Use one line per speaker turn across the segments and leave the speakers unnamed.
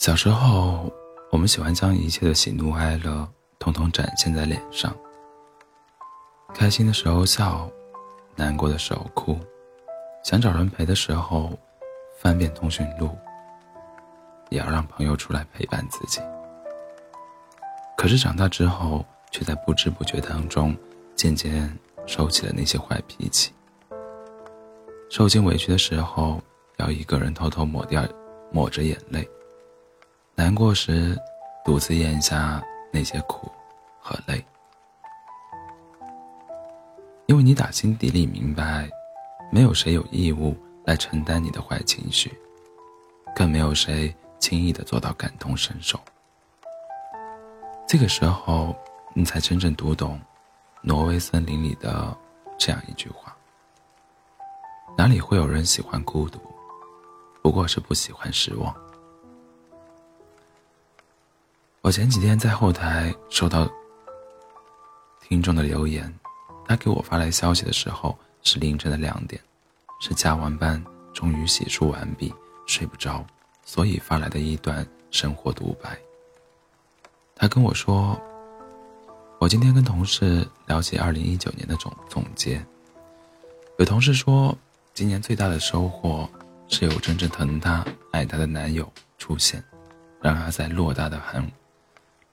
小时候，我们喜欢将一切的喜怒哀乐统统展现在脸上。开心的时候笑，难过的时候哭，想找人陪的时候，翻遍通讯录，也要让朋友出来陪伴自己。可是长大之后，却在不知不觉当中，渐渐收起了那些坏脾气。受尽委屈的时候，要一个人偷偷抹掉，抹着眼泪。难过时，独自咽下那些苦和泪，因为你打心底里明白，没有谁有义务来承担你的坏情绪，更没有谁轻易的做到感同身受。这个时候，你才真正读懂《挪威森林》里的这样一句话：哪里会有人喜欢孤独？不过是不喜欢失望。我前几天在后台收到听众的留言，他给我发来消息的时候是凌晨的两点，是加完班终于洗漱完毕睡不着，所以发来的一段生活独白。他跟我说，我今天跟同事聊起二零一九年的总总结，有同事说，今年最大的收获是有真正疼她爱她的男友出现，让她在偌大的寒。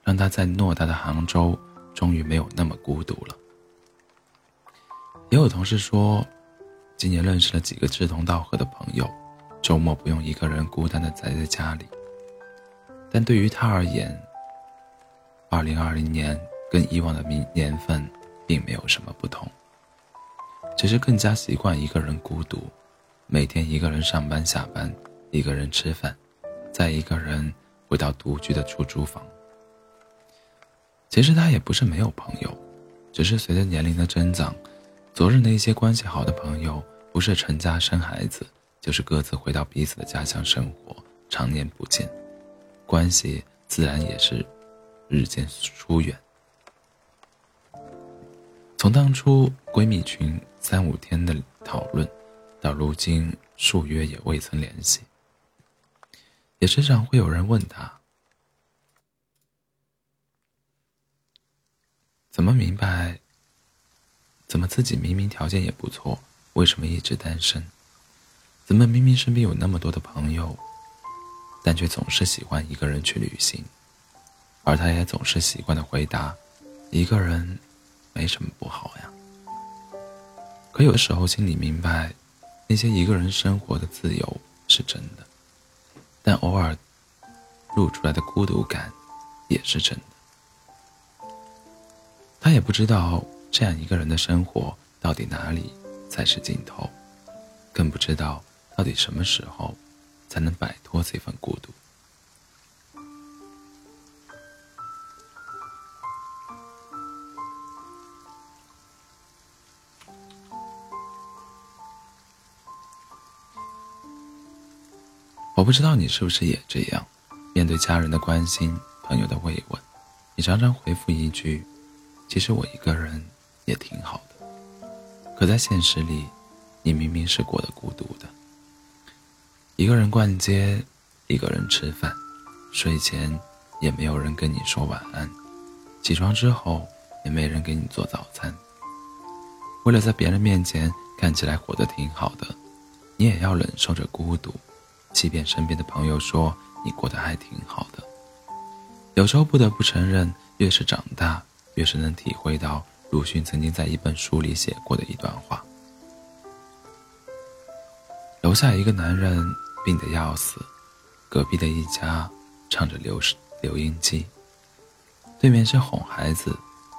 让他在偌大的杭州终于没有那么孤独了。也有同事说，今年认识了几个志同道合的朋友，周末不用一个人孤单的宅在家里。但对于他而言，二零二零年跟以往的年年份并没有什么不同，只是更加习惯一个人孤独，每天一个人上班下班，一个人吃饭，再一个人回到独居的出租房。其实他也不是没有朋友，只是随着年龄的增长，昨日那些关系好的朋友，不是成家生孩子，就是各自回到彼此的家乡生活，常年不见，关系自然也是日渐疏远。从当初闺蜜群三五天的讨论，到如今数月也未曾联系，也时常会有人问他。怎么明白？怎么自己明明条件也不错，为什么一直单身？怎么明明身边有那么多的朋友，但却总是喜欢一个人去旅行？而他也总是习惯的回答：“一个人没什么不好呀。”可有的时候心里明白，那些一个人生活的自由是真的，但偶尔露出来的孤独感也是真的。他也不知道这样一个人的生活到底哪里才是尽头，更不知道到底什么时候才能摆脱这份孤独。我不知道你是不是也这样，面对家人的关心、朋友的慰问，你常常回复一句。其实我一个人也挺好的，可在现实里，你明明是过得孤独的。一个人逛街，一个人吃饭，睡前也没有人跟你说晚安，起床之后也没人给你做早餐。为了在别人面前看起来活得挺好的，你也要忍受着孤独，即便身边的朋友说你过得还挺好的。有时候不得不承认，越是长大。越是能体会到鲁迅曾经在一本书里写过的一段话：楼下一个男人病得要死，隔壁的一家唱着留留音机，对面是哄孩子，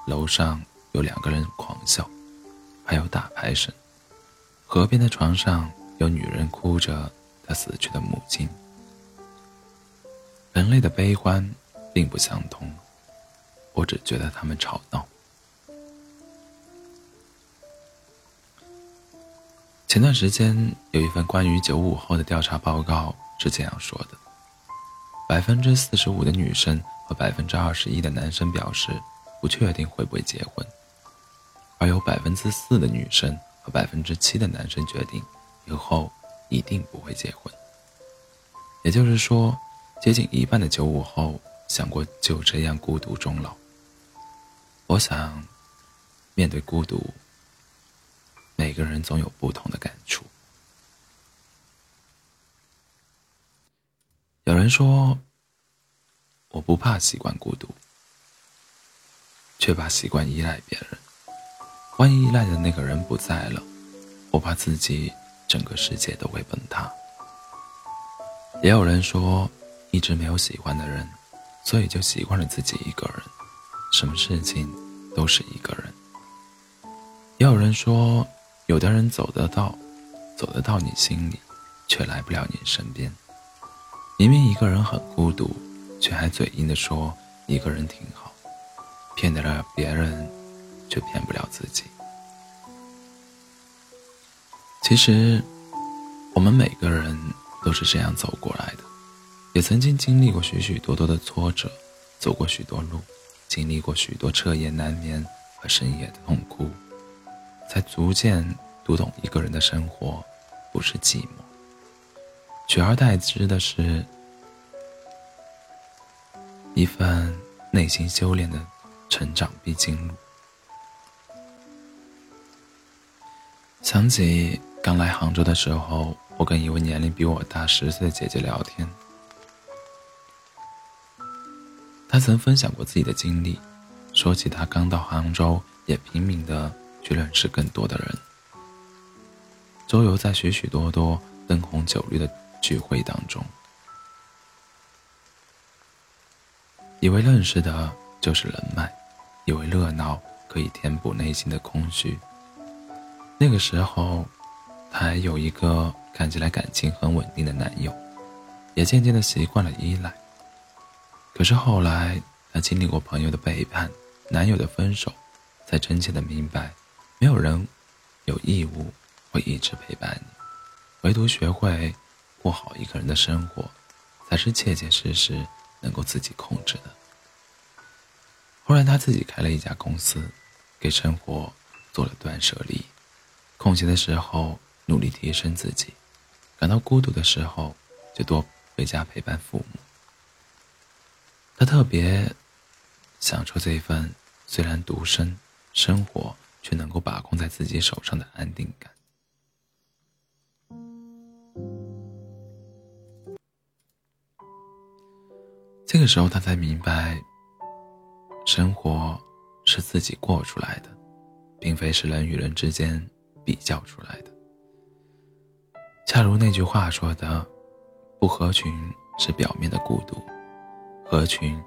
楼上有两个人狂笑，还有打牌声，河边的床上有女人哭着她死去的母亲。人类的悲欢并不相通。我只觉得他们吵闹。前段时间有一份关于九五后的调查报告是这样说的：百分之四十五的女生和百分之二十一的男生表示不确定会不会结婚，而有百分之四的女生和百分之七的男生决定以后一定不会结婚。也就是说，接近一半的九五后想过就这样孤独终老。我想，面对孤独，每个人总有不同的感触。有人说，我不怕习惯孤独，却怕习惯依赖别人。万一依赖的那个人不在了，我怕自己整个世界都会崩塌。也有人说，一直没有喜欢的人，所以就习惯了自己一个人，什么事情都是一个人。也有人说，有的人走得到，走得到你心里，却来不了你身边。明明一个人很孤独，却还嘴硬的说一个人挺好，骗得了别人，却骗不了自己。其实，我们每个人。都是这样走过来的，也曾经经历过许许多多的挫折，走过许多路，经历过许多彻夜难眠和深夜的痛哭，才逐渐读懂一个人的生活不是寂寞，取而代之的是一份内心修炼的成长必经路。想起刚来杭州的时候。我跟一位年龄比我大十岁的姐姐聊天，她曾分享过自己的经历，说起她刚到杭州，也拼命的去认识更多的人，周游在许许多多灯红酒绿的聚会当中，以为认识的就是人脉，以为热闹可以填补内心的空虚。那个时候，她还有一个。看起来感情很稳定的男友，也渐渐的习惯了依赖。可是后来，她经历过朋友的背叛、男友的分手，才真切的明白，没有人有义务会一直陪伴你，唯独学会过好一个人的生活，才是切切实实能够自己控制的。后来，她自己开了一家公司，给生活做了断舍离，空闲的时候努力提升自己。感到孤独的时候，就多回家陪伴父母。他特别享受这一份虽然独身生活，却能够把控在自己手上的安定感。这个时候，他才明白，生活是自己过出来的，并非是人与人之间比较出来的。恰如那句话说的：“不合群是表面的孤独，合群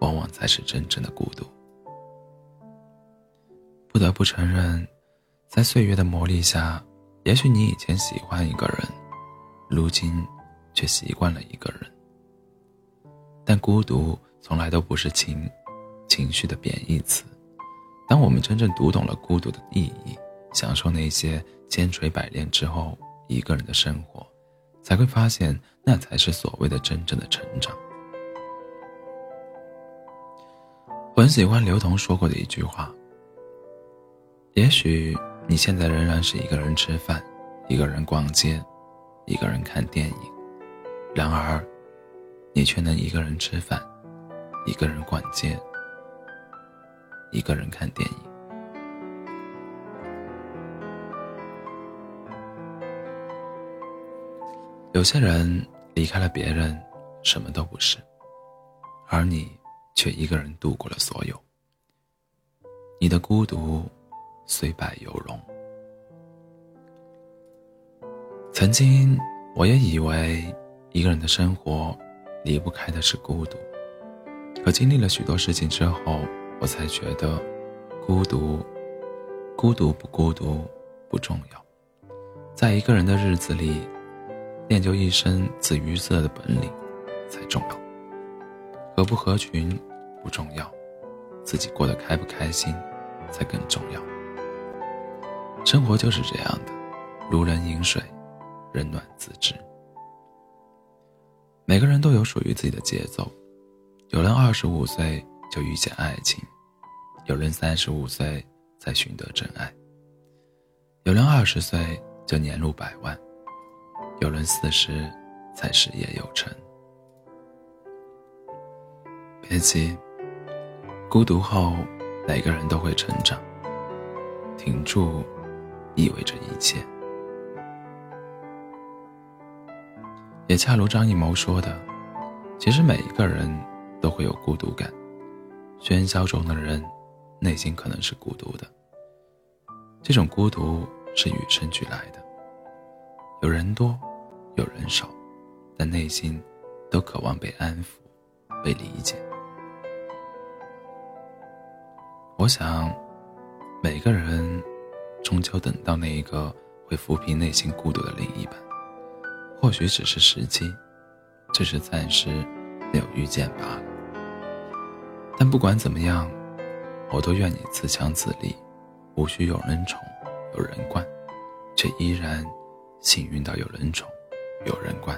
往往才是真正的孤独。”不得不承认，在岁月的磨砺下，也许你以前喜欢一个人，如今却习惯了一个人。但孤独从来都不是情情绪的贬义词。当我们真正读懂了孤独的意义，享受那些千锤百炼之后。一个人的生活，才会发现那才是所谓的真正的成长。很喜欢刘同说过的一句话：“也许你现在仍然是一个人吃饭，一个人逛街，一个人看电影，然而，你却能一个人吃饭，一个人逛街，一个人看电影。”有些人离开了别人，什么都不是，而你却一个人度过了所有。你的孤独虽败犹荣。曾经我也以为一个人的生活离不开的是孤独，可经历了许多事情之后，我才觉得孤独，孤独不孤独不重要，在一个人的日子里。练就一身自娱自乐的本领才重要，合不合群不重要，自己过得开不开心才更重要。生活就是这样的，如人饮水，冷暖自知。每个人都有属于自己的节奏，有人二十五岁就遇见爱情，有人三十五岁才寻得真爱，有人二十岁就年入百万。有人四十才事业有成。别急，孤独后每个人都会成长。挺住，意味着一切。也恰如张艺谋说的，其实每一个人都会有孤独感。喧嚣中的人，内心可能是孤独的。这种孤独是与生俱来的。有人多，有人少，但内心都渴望被安抚、被理解。我想，每个人终究等到那一个会抚平内心孤独的另一半，或许只是时机，只是暂时没有遇见罢了。但不管怎么样，我都愿你自强自立，无需有人宠，有人惯，却依然幸运到有人宠，有人惯。